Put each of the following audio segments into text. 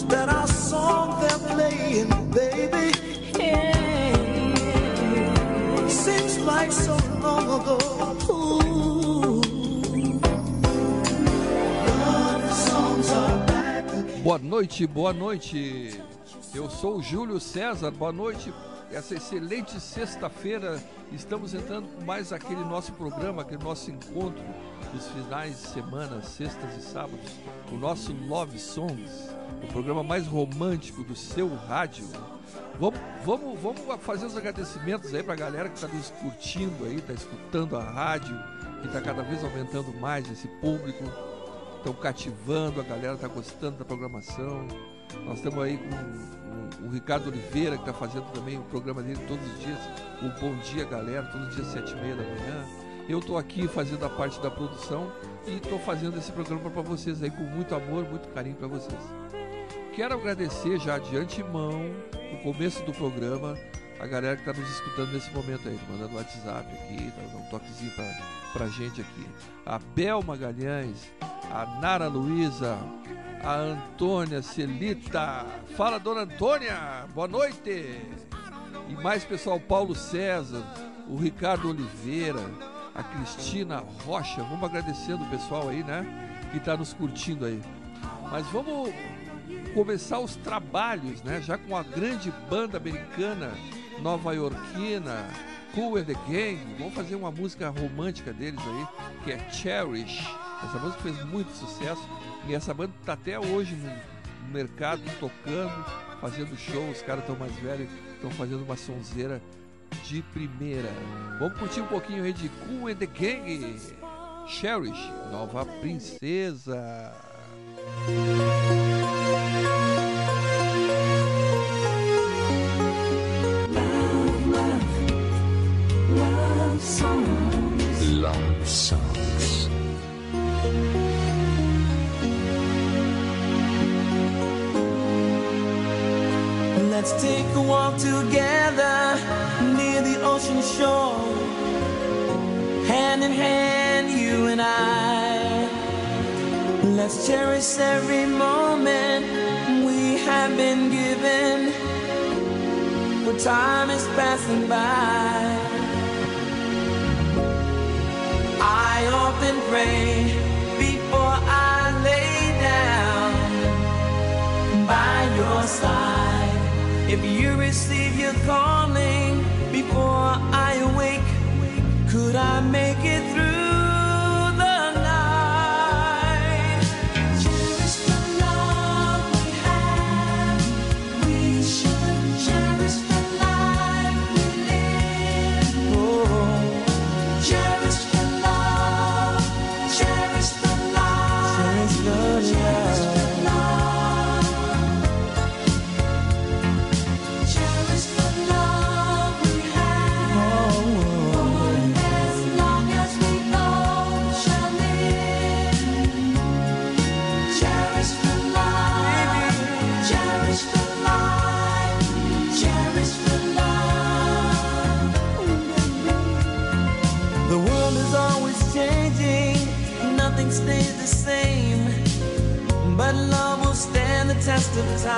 Is that our song they're playing, baby? Seems like so long ago. Boa noite, boa noite. Eu sou o Júlio César, boa noite. Essa excelente sexta-feira, estamos entrando com mais aquele nosso programa, aquele nosso encontro dos finais de semana, sextas e sábados, o nosso Love Songs, o programa mais romântico do seu rádio. Vamos, vamos, vamos fazer os agradecimentos aí para a galera que está nos curtindo aí, está escutando a rádio, que está cada vez aumentando mais esse público estão cativando, a galera está gostando da programação. Nós estamos aí com o, o Ricardo Oliveira, que está fazendo também o programa dele todos os dias, o Bom Dia Galera, todos os dias sete e meia da manhã. Eu estou aqui fazendo a parte da produção e estou fazendo esse programa para vocês aí com muito amor, muito carinho para vocês. Quero agradecer já de antemão, no começo do programa, a galera que está nos escutando nesse momento aí, mandando WhatsApp aqui, tá dando um toquezinho para pra gente aqui. A Bel Magalhães, a Nara Luiza, a Antônia Celita. Fala, dona Antônia, boa noite. E mais pessoal, Paulo César, o Ricardo Oliveira, a Cristina Rocha. Vamos agradecendo o pessoal aí, né? Que está nos curtindo aí. Mas vamos começar os trabalhos, né? Já com a grande banda americana nova-iorquina, Cool and the Gang. Vamos fazer uma música romântica deles aí, que é Cherish. Essa música fez muito sucesso e essa banda está até hoje no, mercado tocando, fazendo show. Os caras estão mais velhos, estão fazendo uma sonzeira de primeira. Vamos curtir um pouquinho aí de Cool and the Gang. Cherish, nova princesa. Let's take a walk together near the ocean shore. Hand in hand, you and I. Let's cherish every moment we have been given. For time is passing by. I often pray before I lay down by your side. If you receive your calling before I awake, could I make it through as I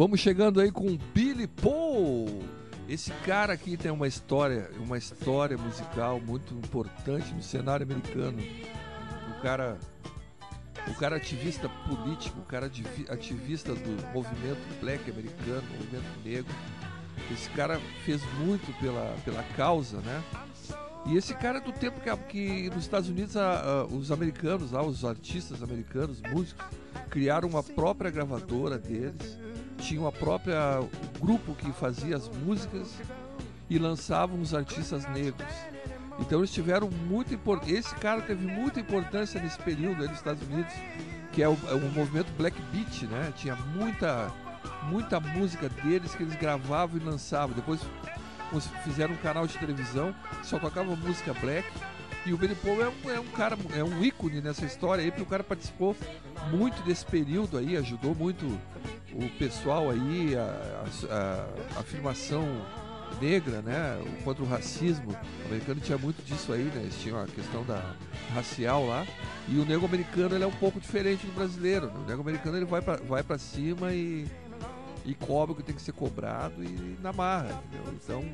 Vamos chegando aí com Billy Paul. Esse cara aqui tem uma história, uma história musical muito importante no cenário americano. O cara, o cara ativista político, o cara ativi- ativista do movimento black americano, movimento negro. Esse cara fez muito pela, pela causa, né? E esse cara é do tempo que, que nos Estados Unidos a- a- os americanos, os artistas americanos, músicos, criaram uma própria gravadora deles, tinham a própria grupo que fazia as músicas e lançavam os artistas negros. Então eles tiveram muito impor- esse cara teve muita importância nesse período aí nos Estados Unidos, que é o, é o movimento Black Beat, né? Tinha muita muita música deles que eles gravavam e lançavam. Depois fizeram um canal de televisão, só tocava música black. E o Billy Paul é um, é um cara, é um ícone nessa história aí, porque o cara participou muito desse período aí, ajudou muito o pessoal aí, a, a- a afirmação negra, né, contra o racismo. O americano tinha muito disso aí, né, eles tinham a questão da racial lá. E o negro americano ele é um pouco diferente do brasileiro. né? O negro americano ele vai pra, vai pra cima e, e cobra o que tem que ser cobrado e na marra, entendeu? Então,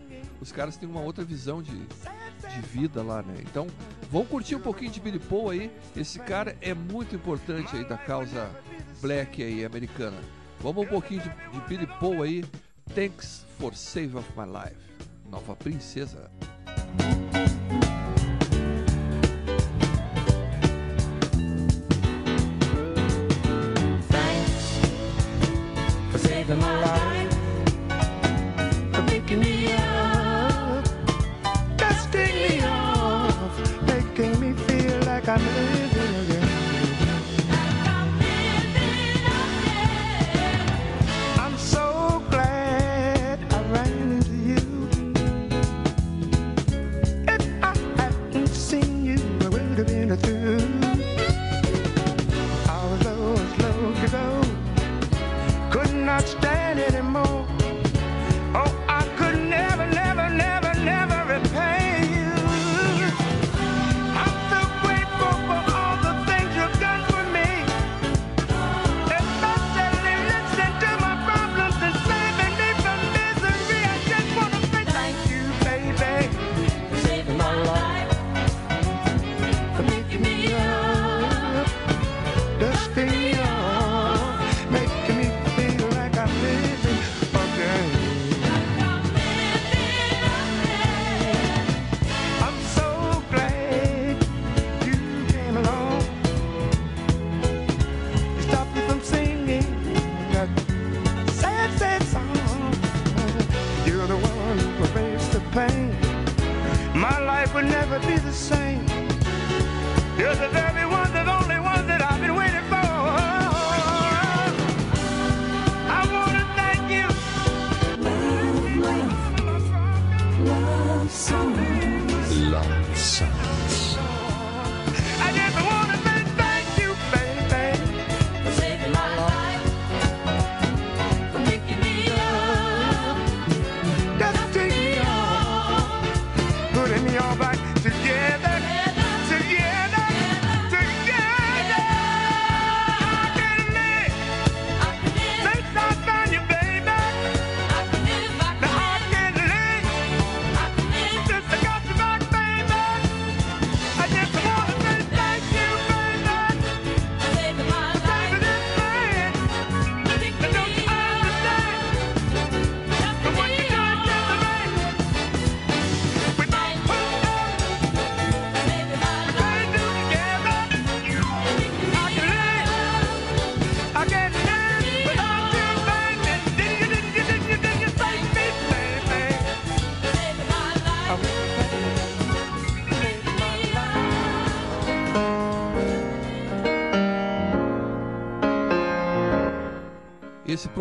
os caras têm uma outra visão de, de vida lá, né? Então, vamos curtir um pouquinho de Billy Paul aí. Esse cara é muito importante aí da causa black aí americana. Vamos um pouquinho de, de Billy Paul aí. Thanks for Save of My Life. Nova Princesa.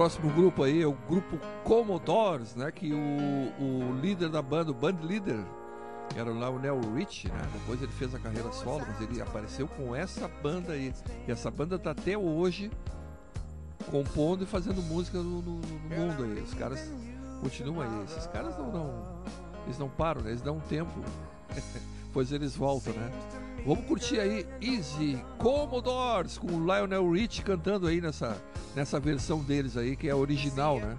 Próximo grupo aí é o grupo Commodores, né? Que o, o líder da banda, o band leader, era lá o Nell Rich, né? Depois ele fez a carreira solo, mas ele apareceu com essa banda aí. E essa banda tá até hoje compondo e fazendo música no, no- no mundo aí. Os caras continuam aí. Esses caras não, não eles não param, né? Eles dão um tempo. pois eles voltam, né? Vamos curtir aí Easy Commodores com o Lionel Rich cantando aí nessa, nessa versão deles aí, que é original, né?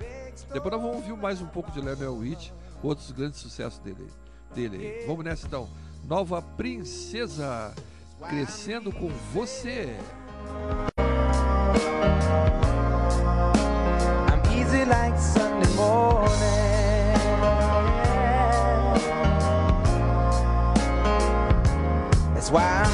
Depois nós vamos ouvir mais um pouco de Lionel Rich, outros grandes sucessos dele, dele. Vamos nessa então. Nova Princesa, crescendo com você. I'm easy like why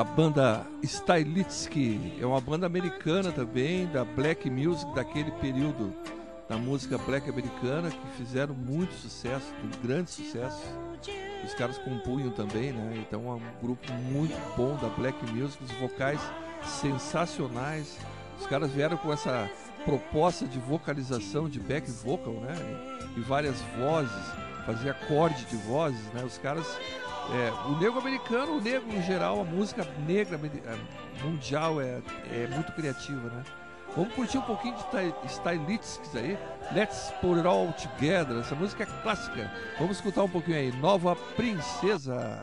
Essa banda Stylitsky é uma banda americana também, da black music daquele período da música black americana, que fizeram muito sucesso, um grande sucesso. Os caras compunham também, né? Então é um grupo muito bom da black music, os vocais sensacionais. Os caras vieram com essa proposta de vocalização, de back vocal, né? E várias vozes, fazia acorde de vozes, né? Os caras é, o negro americano, o negro no geral, a música negra mundial é, é muito criativa, né? Vamos curtir um pouquinho de Ty- Stylistics aí. Let's Put It All Together. Essa música é clássica. Vamos escutar um pouquinho aí. Nova Princesa.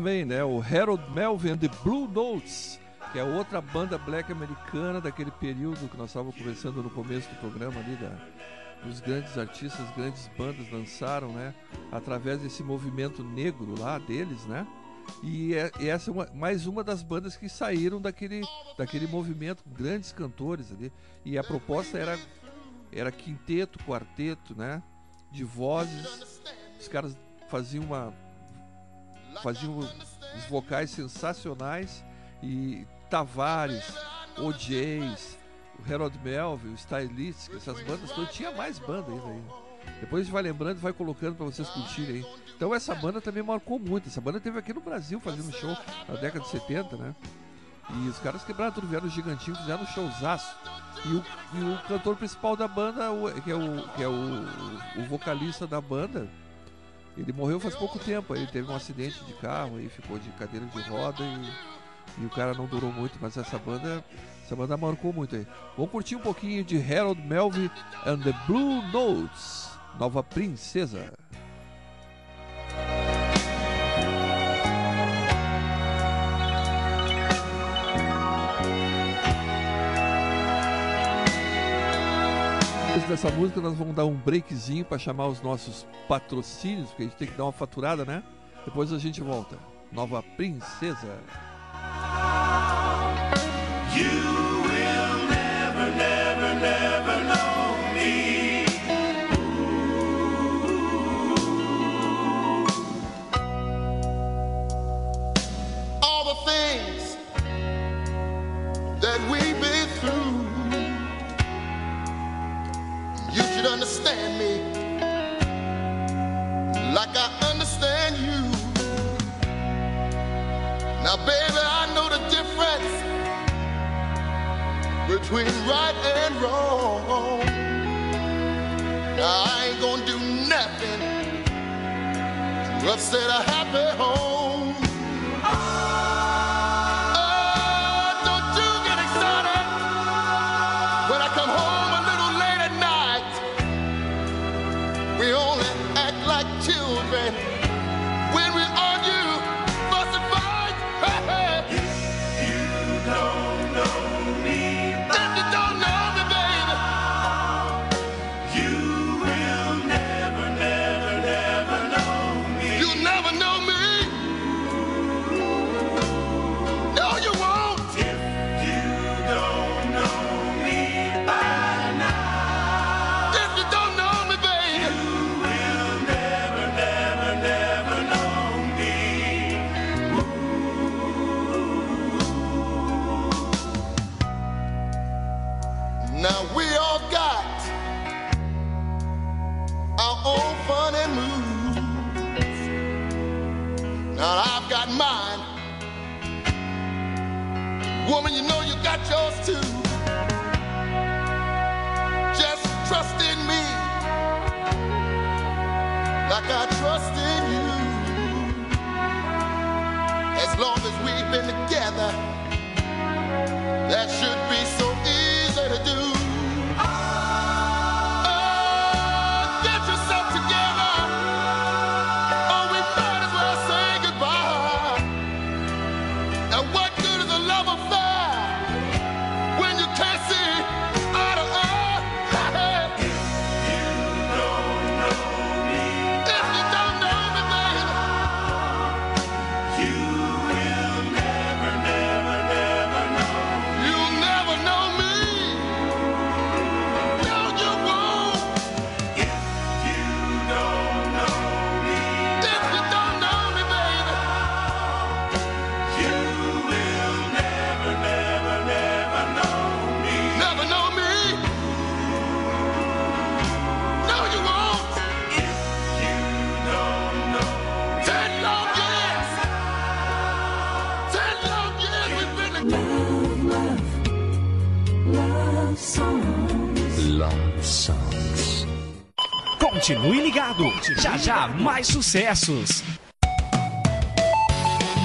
Também, né? O Harold Melvin the Blue Notes, que é outra banda black americana daquele período que nós estávamos conversando no começo do programa ali, da, dos grandes artistas, grandes bandas lançaram, né? Através desse movimento negro lá deles, né? E, é- e essa é uma- mais uma das bandas que saíram daquele, daquele movimento, grandes cantores ali. E a proposta era, era quinteto, quarteto, né? De vozes. Os caras faziam uma, faziam os vocais sensacionais e Tavares, OJs, o Harold Melville, o Stylistics, essas bandas todas, tinha mais banda ainda aí. Depois a gente vai lembrando e vai colocando pra vocês curtirem. Então essa banda também marcou muito. Essa banda teve aqui no Brasil fazendo show na década de 70, né? E os caras quebraram tudo, vieram gigantinho, fizeram um showzaço. E o, e o cantor principal da banda, que é, o, que é o, o vocalista da banda, ele morreu faz pouco tempo. Ele teve um acidente de carro e ficou de cadeira de roda e, e o cara não durou muito, mas essa banda, essa banda marcou muito aí. Vamos curtir um pouquinho de Harold Melvin and the Blue Notes, Nova Princesa. dessa música, nós vamos dar um breakzinho para chamar os nossos patrocínios, porque a gente tem que dar uma faturada, né? Depois a gente volta. Nova Princesa. You will never, never, never know me. that we understand me like I understand you. Now, baby, I know the difference between right and wrong. Now, I ain't gonna do nothing to upset a happy home. Songs. Continue ligado. Já já mais sucessos.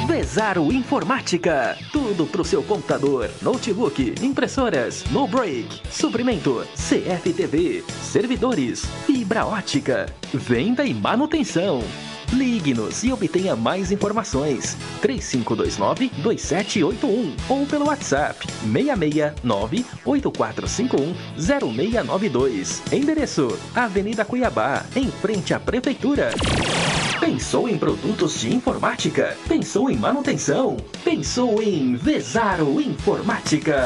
Vezaro Informática. Tudo pro seu computador, notebook, impressoras, no break, suprimento, CFTV, servidores, fibra ótica, venda e manutenção. Ligue-nos e obtenha mais informações. 3529-2781 ou pelo WhatsApp 669-8451-0692. Endereço: Avenida Cuiabá, em frente à Prefeitura. Pensou em produtos de informática? Pensou em manutenção? Pensou em Vezaro Informática?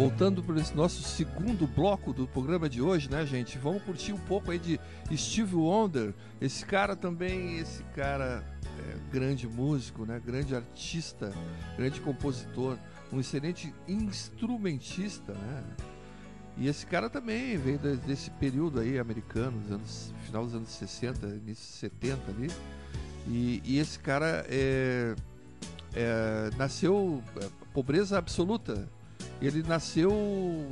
Voltando para esse nosso segundo bloco do programa de hoje, né, gente? Vamos curtir um pouco aí de Steve Wonder. Esse cara também, esse cara é, grande músico, né? Grande artista, grande compositor, um excelente instrumentista, né? E esse cara também veio de- desse período aí americano, dos anos, final dos anos 60, início 70 ali. E, e esse cara é, é, nasceu é, pobreza absoluta. Ele nasceu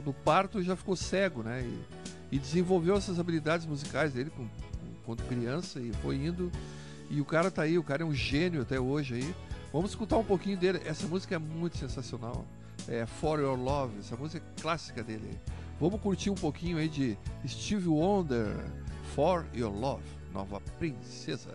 no parto e já ficou cego, né? E, e desenvolveu essas habilidades musicais dele com, com- quando criança e foi indo. E o cara tá aí, o cara é um gênio até hoje aí. Vamos escutar um pouquinho dele. Essa música é muito sensacional. É For Your Love, essa música é clássica dele. Vamos curtir um pouquinho aí de Steve Wonder, For Your Love, Nova Princesa.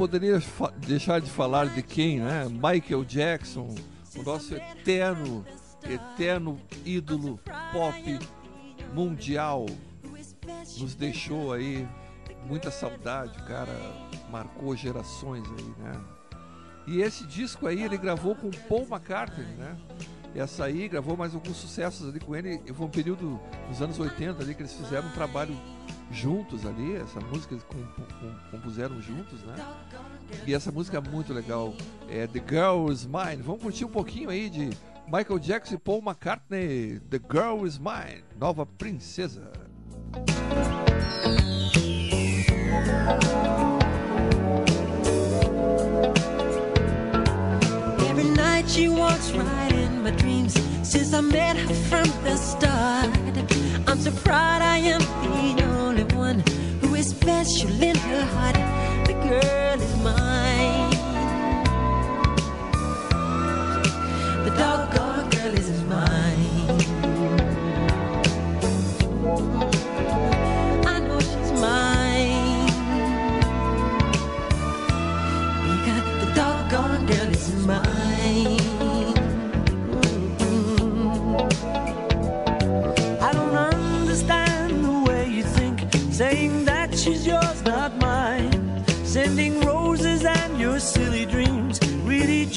poderia deixar de falar de quem, né? Michael Jackson, o nosso eterno, eterno ídolo pop mundial, nos deixou aí muita saudade, o cara marcou gerações aí, né? E esse disco aí ele gravou com Paul McCartney, né? Essa aí gravou mais alguns sucessos ali com ele. Foi um período dos anos 80 ali que eles fizeram um trabalho juntos ali, essa música eles compuseram juntos, né? E essa música é muito legal, é The Is Mine. Vamos curtir um pouquinho aí de Michael Jackson e Paul McCartney, The Girl Is Mine, Nova Princesa. Every night she walks right in my dreams since I met her from the start. I'm so proud I am the only confess you lent her heart. The girl is mine.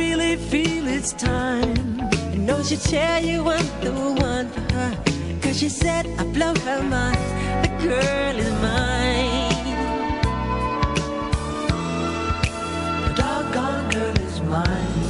Really feel it's time. You know she tell you I'm the one for her. Cause she said I blow her mind. The girl is mine. The doggone girl is mine.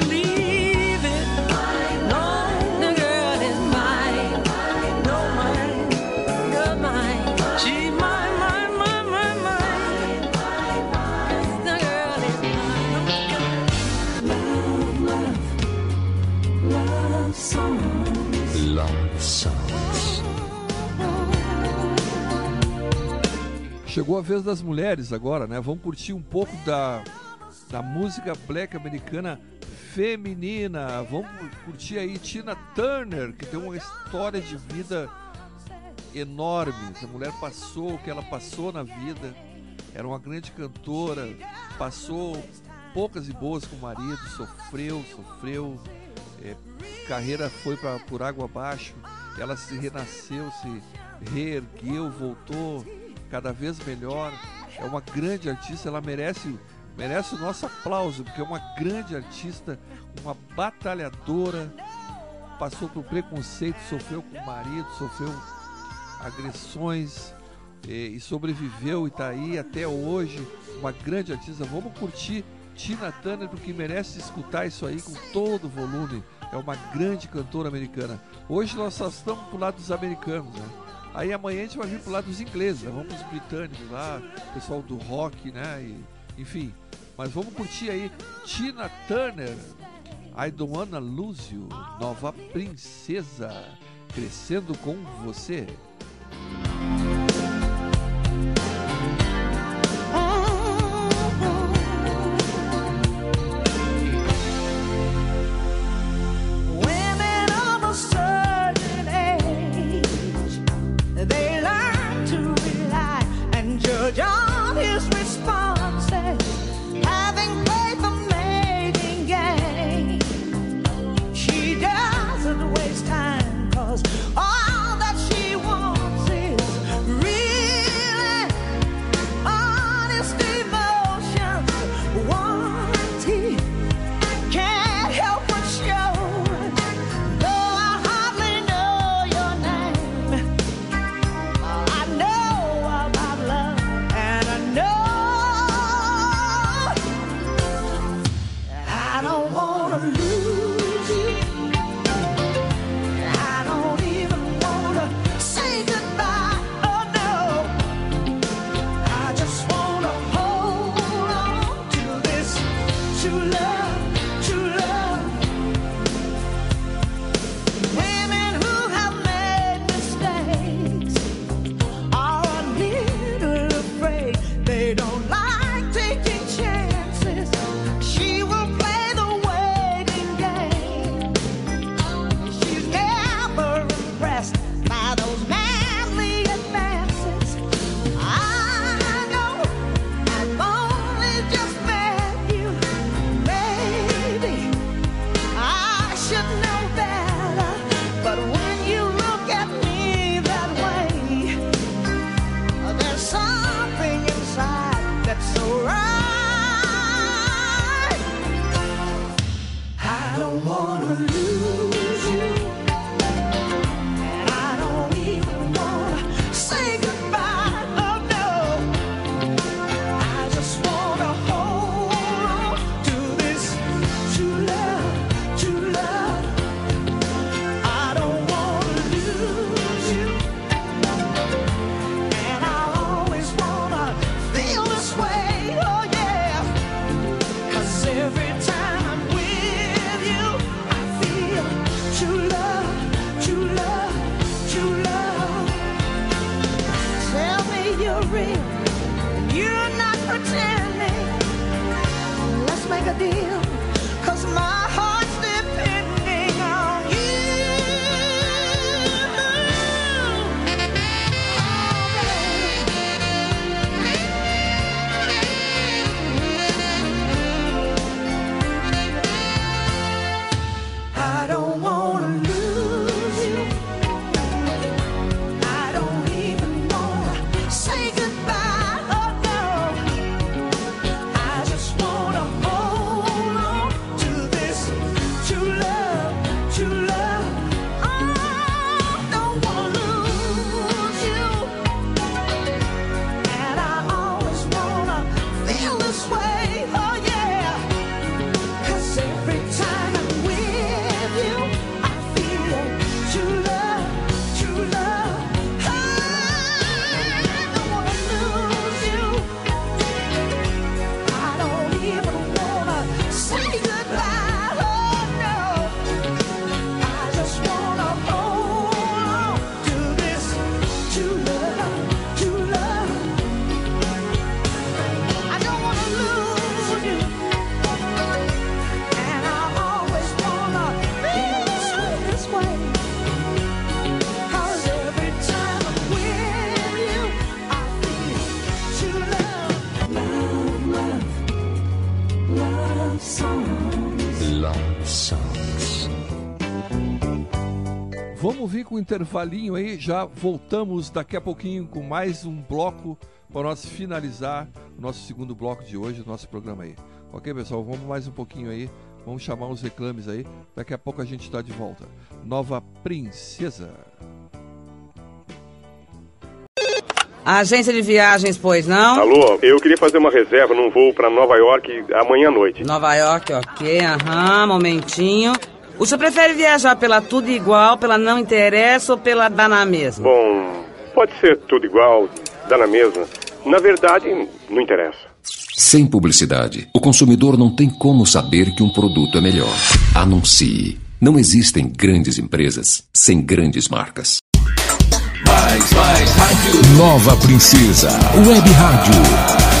Chegou a vez das mulheres agora, né? Vamos curtir um pouco da, da música black americana feminina. Vamos curtir aí Tina Turner, que tem uma história de vida enorme. Essa mulher passou o que ela passou na vida. Era uma grande cantora, passou poucas e boas com o marido, sofreu, sofreu. é, carreira foi pra, por água abaixo. Ela se renasceu, se reergueu, voltou cada vez melhor. É uma grande artista, ela merece merece o nosso aplauso, porque é uma grande artista, uma batalhadora, passou por preconceito, sofreu com o marido, sofreu agressões eh, e sobreviveu e está aí até hoje, uma grande artista. Vamos curtir Tina Turner porque merece escutar isso aí com todo o volume. É uma grande cantora americana. Hoje nós só estamos pro lado dos americanos, né? Aí amanhã a gente vai vir pro lado dos ingleses, né? vamos pros britânicos lá, pessoal do rock, né? E, enfim, mas vamos curtir aí Tina Turner, I Don't Wanna Lose You, nova princesa, crescendo com você. Intervalinho aí, já voltamos daqui a pouquinho com mais um bloco para nós finalizar o nosso segundo bloco de hoje, o nosso programa aí. Ok, pessoal? Vamos mais um pouquinho aí, vamos chamar os reclames aí, daqui a pouco a gente está de volta. Nova Princesa. Agência de viagens, pois não? Alô, eu queria fazer uma reserva num voo para Nova York amanhã à noite. Nova York, ok, aham, momentinho. O senhor prefere viajar pela tudo igual, pela não interessa ou pela dá na mesma? Bom, pode ser tudo igual, dá na mesma. Na verdade, não interessa. Sem publicidade, o consumidor não tem como saber que um produto é melhor. Anuncie. Não existem grandes empresas sem grandes marcas. Mais, mais rádio. Nova Princesa, Web Rádio.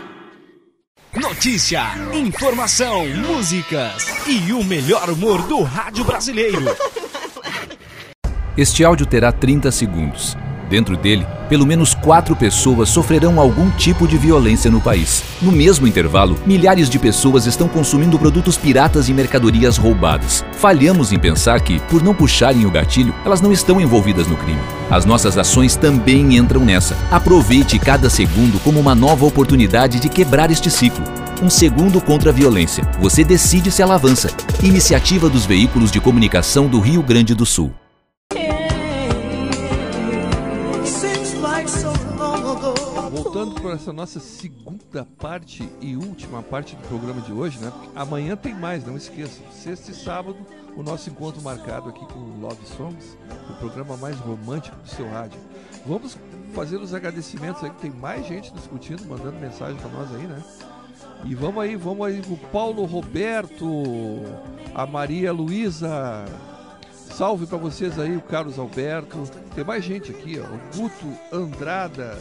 Notícia, informação, músicas e o melhor humor do rádio brasileiro. Este áudio terá 30 segundos. Dentro dele, pelo menos quatro pessoas sofrerão algum tipo de violência no país. No mesmo intervalo, milhares de pessoas estão consumindo produtos piratas e mercadorias roubadas. Falhamos em pensar que, por não puxarem o gatilho, elas não estão envolvidas no crime. As nossas ações também entram nessa. Aproveite cada segundo como uma nova oportunidade de quebrar este ciclo. Um segundo contra a violência. Você decide se ela avança. Iniciativa dos Veículos de Comunicação do Rio Grande do Sul. Para essa nossa segunda parte e última parte do programa de hoje, né? Amanhã tem mais, não esqueça. Sexta e sábado, o nosso encontro marcado aqui com o Love Songs, o programa mais romântico do seu rádio. Vamos fazer os agradecimentos aí, que tem mais gente discutindo, mandando mensagem para nós aí, né? E vamos aí, vamos aí, o Paulo Roberto, a Maria Luísa, salve para vocês aí, o Carlos Alberto, tem mais gente aqui, ó, o Guto Andrada,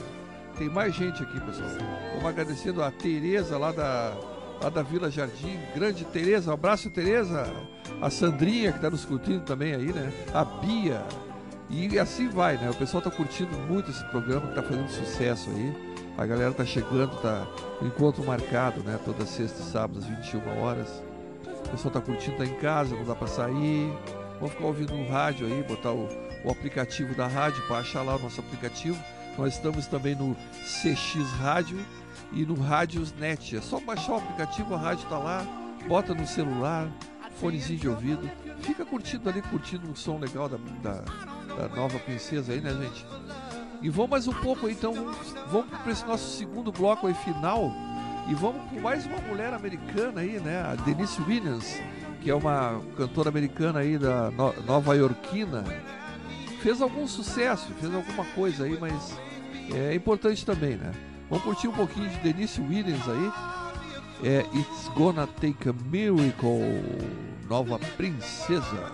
tem mais gente aqui, pessoal. Vamos agradecendo a Tereza lá da, lá da Vila Jardim, grande Tereza, um abraço Tereza, a Sandrinha que está nos curtindo também aí, né? A Bia, e assim vai, né? O pessoal tá curtindo muito esse programa, que tá fazendo sucesso aí. A galera tá chegando, tá encontro marcado, né? Toda sexta e sábado às 21 horas. O pessoal tá curtindo, tá em casa, não dá para sair. Vamos ficar ouvindo no rádio aí, botar o, o aplicativo da rádio para achar lá o nosso aplicativo. Nós estamos também no CX Rádio e no Rádios Net. É só baixar o aplicativo, a rádio tá lá, bota no celular, fonezinho de ouvido. Fica curtindo ali, curtindo o som legal da, da, da nova princesa aí, né, gente? E vamos mais um pouco aí, então, vamos para esse nosso segundo bloco aí final. E vamos com mais uma mulher americana aí, né? A Denise Williams. que é uma cantora americana aí da no Nova Iorquina, fez algum sucesso, fez alguma coisa aí, mas é importante também, né? Vamos curtir um pouquinho de Denise Williams aí. É It's Gonna Take a Miracle, Nova Princesa.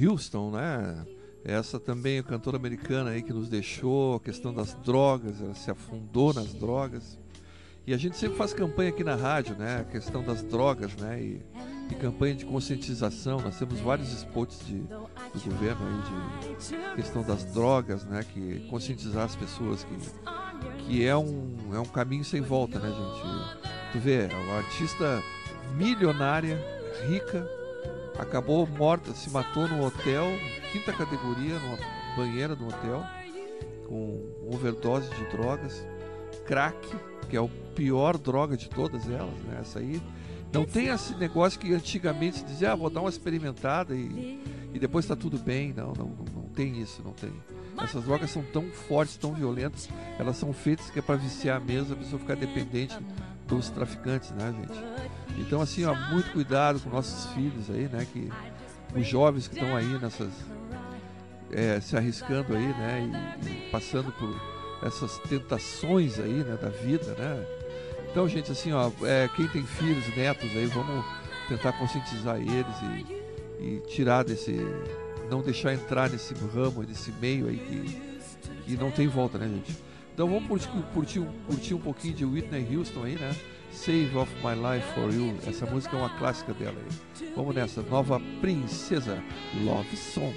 Houston, né? Essa também é cantora americana aí que nos deixou, a questão das drogas, ela se afundou nas drogas. E a gente sempre faz campanha aqui na rádio, né? A questão das drogas, né? E, e campanha de conscientização. Nós temos vários spots de, do governo aí de questão das drogas, né? Que conscientizar as pessoas que, que é, um, é um caminho sem volta, né, gente? Tu vê, é uma artista milionária, rica, acabou morta, se matou no hotel, quinta categoria, numa banheira do hotel, com overdose de drogas, crack, que é o pior droga de todas elas, né? Essa aí. Não tem esse negócio que antigamente se dizia, ah, vou dar uma experimentada e, e depois está tudo bem. Não, não, não, não tem isso, não tem. Essas drogas são tão fortes, tão violentas, elas são feitas que é para viciar mesmo, a pessoa ficar dependente dos traficantes, né, gente? Então, assim, ó, muito cuidado com nossos filhos aí, né? Que os jovens que estão aí nessas. é, se arriscando aí, né? E, e passando por essas tentações aí, né? Da vida, né? Então, gente, assim, ó, é, quem tem filhos, netos aí, vamos tentar conscientizar eles e, e tirar desse. não deixar entrar nesse ramo, nesse meio aí que, que não tem volta, né, gente? Então vamos curtir, curtir, curtir um pouquinho de Whitney Houston aí, né? Save of My Life for You. Essa música é uma clássica dela. Vamos nessa, nova princesa Love Song.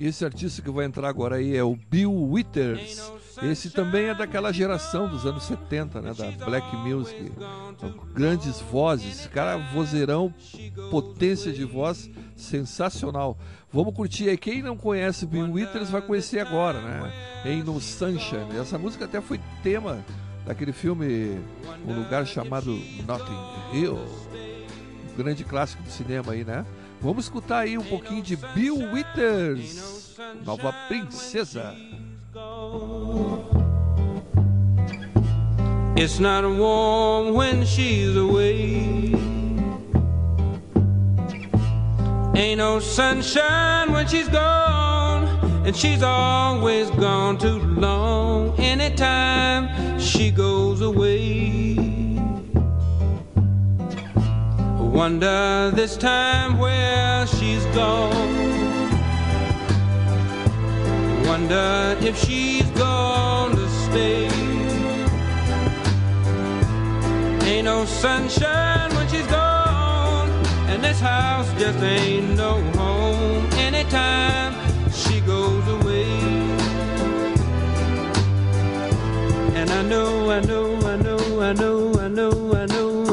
Esse artista que vai entrar agora aí é o Bill Withers. Esse também é daquela geração dos anos 70, né? Da Black Music. Então, Grandes vozes, cara vozeirão, potência de voz sensacional. Vamos curtir aí. Quem não conhece Bill Withers vai conhecer agora, né? Em No Sunshine. Essa música até foi tema daquele filme Um Lugar Chamado Notting Hill. grande clássico do cinema aí, né? Vamos escutar aí um pouquinho de Bill Withers, Nova Princesa. It's not warm when she's away. Ain't no sunshine when she's gone, and she's always gone too long. Anytime she goes away, wonder this time where she's gone. Wonder if she's gone to stay. Ain't no sunshine when she's gone, and this house just ain't no home anytime she goes away. And I know, I know, I know, I know, I know, I know,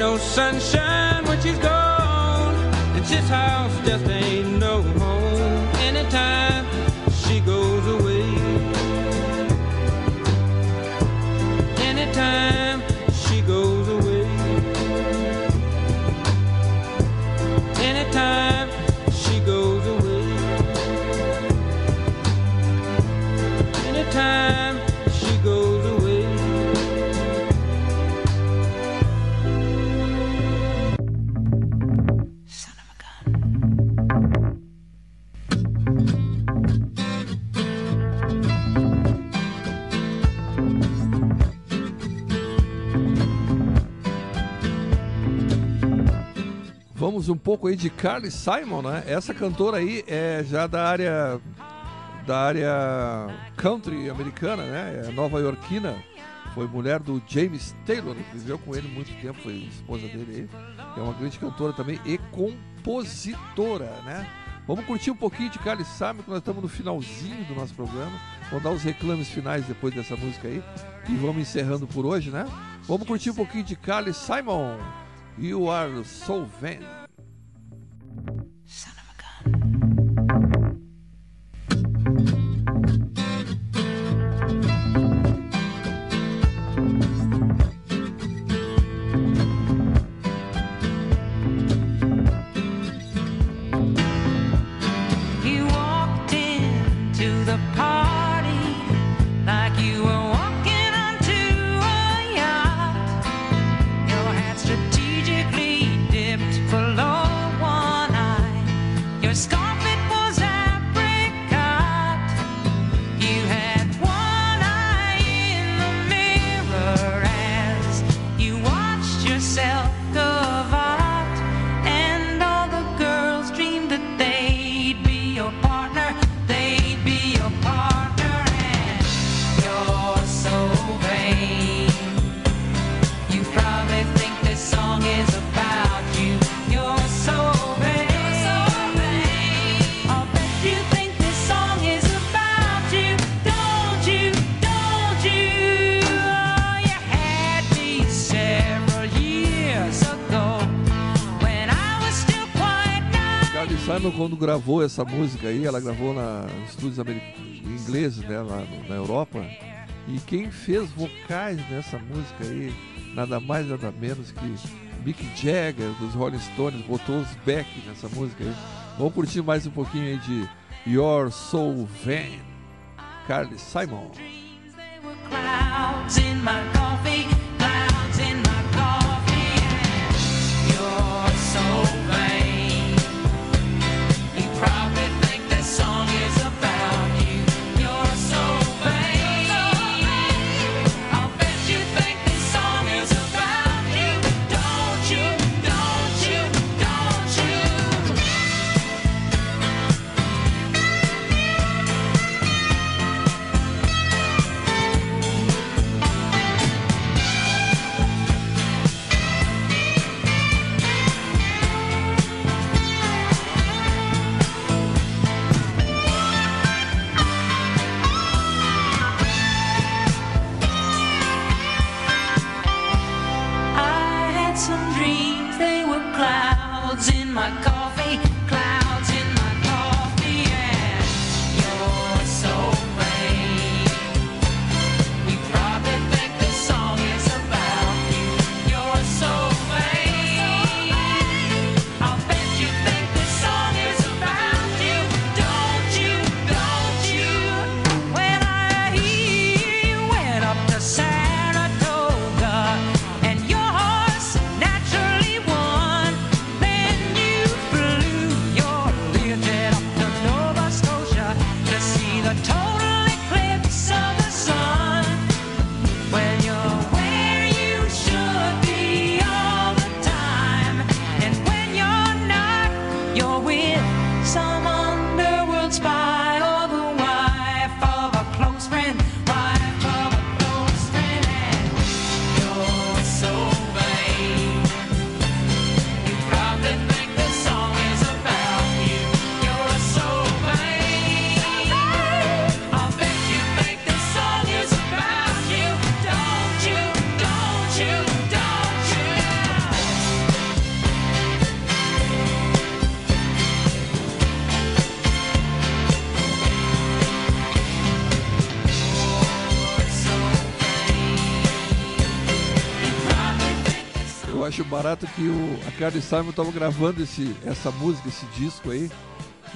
Ain't no sunshine when she's gone. And this house just ain't um pouco aí de Carly Simon, né? Essa cantora aí é já da área da área country americana, né? É nova iorquina. Foi mulher do James Taylor, viveu com ele muito tempo, foi esposa dele aí. É uma grande cantora também e compositora, né? Vamos curtir um pouquinho de Carly Simon, que nós estamos no finalzinho do nosso programa. Vamos dar os reclames finais depois dessa música aí. E vamos encerrando por hoje, né? Vamos curtir um pouquinho de Carly Simon. You are so vain. Yeah. Gravou essa música aí, ela gravou na estúdios ingleses, né, lá no- na Europa. E quem fez vocais nessa música aí, nada mais nada menos que Mick Jagger dos Rolling Stones, botou os Beck nessa música aí. Vamos curtir mais um pouquinho aí de Your Soul Van, Carly Simon. Barato que o, a Carly Simon tava gravando esse, essa música, esse disco aí.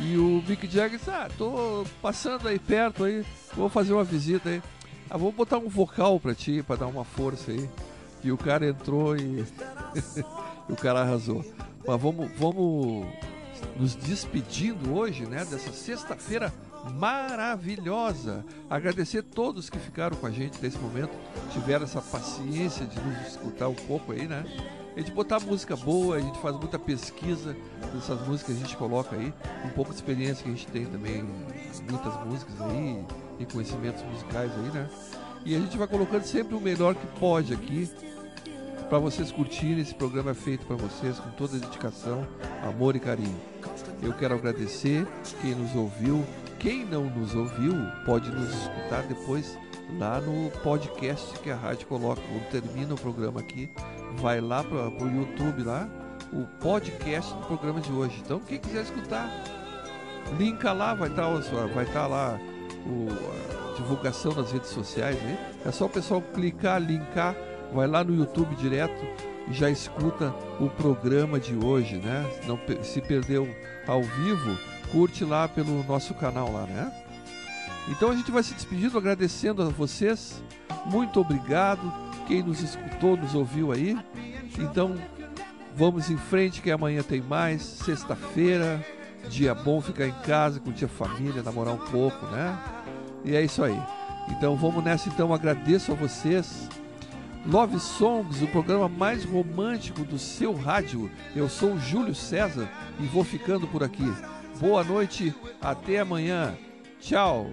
E o Mick Jagger disse, ah, tô passando aí perto aí, vou fazer uma visita aí. Ah, vou botar um vocal pra ti, pra dar uma força aí. E o cara entrou e, e o cara arrasou. Mas vamos, vamos nos despedindo hoje, né, dessa sexta-feira maravilhosa. Agradecer todos que ficaram com a gente nesse momento, tiveram essa paciência de nos escutar um pouco aí, né? A gente botar música boa, a gente faz muita pesquisa dessas músicas a gente coloca aí, um pouco de experiência que a gente tem também, muitas músicas aí, e conhecimentos musicais aí, né? E a gente vai colocando sempre o melhor que pode aqui, para vocês curtirem. Esse programa é feito para vocês com toda dedicação, amor e carinho. Eu quero agradecer quem nos ouviu. Quem não nos ouviu pode nos escutar depois lá no podcast que a rádio coloca. Quando termina o programa aqui, vai lá para o YouTube lá, o podcast do programa de hoje. Então quem quiser escutar, linka lá, vai estar vai tá lá o, a divulgação nas redes sociais. Né? É só o pessoal clicar, linkar, vai lá no YouTube direto e já escuta o programa de hoje, né? Não, se perdeu ao vivo, curte lá pelo nosso canal lá, né? Então a gente vai se despedindo, agradecendo a vocês. Muito obrigado. Quem nos escutou, nos ouviu aí. Então vamos em frente que amanhã tem mais. Sexta-feira, dia bom ficar em casa, curtir a família, namorar um pouco, né? E é isso aí. Então vamos nessa então, agradeço a vocês. Love Songs, o programa mais romântico do seu rádio. Eu sou o Júlio César e vou ficando por aqui. Boa noite, até amanhã. Tchau.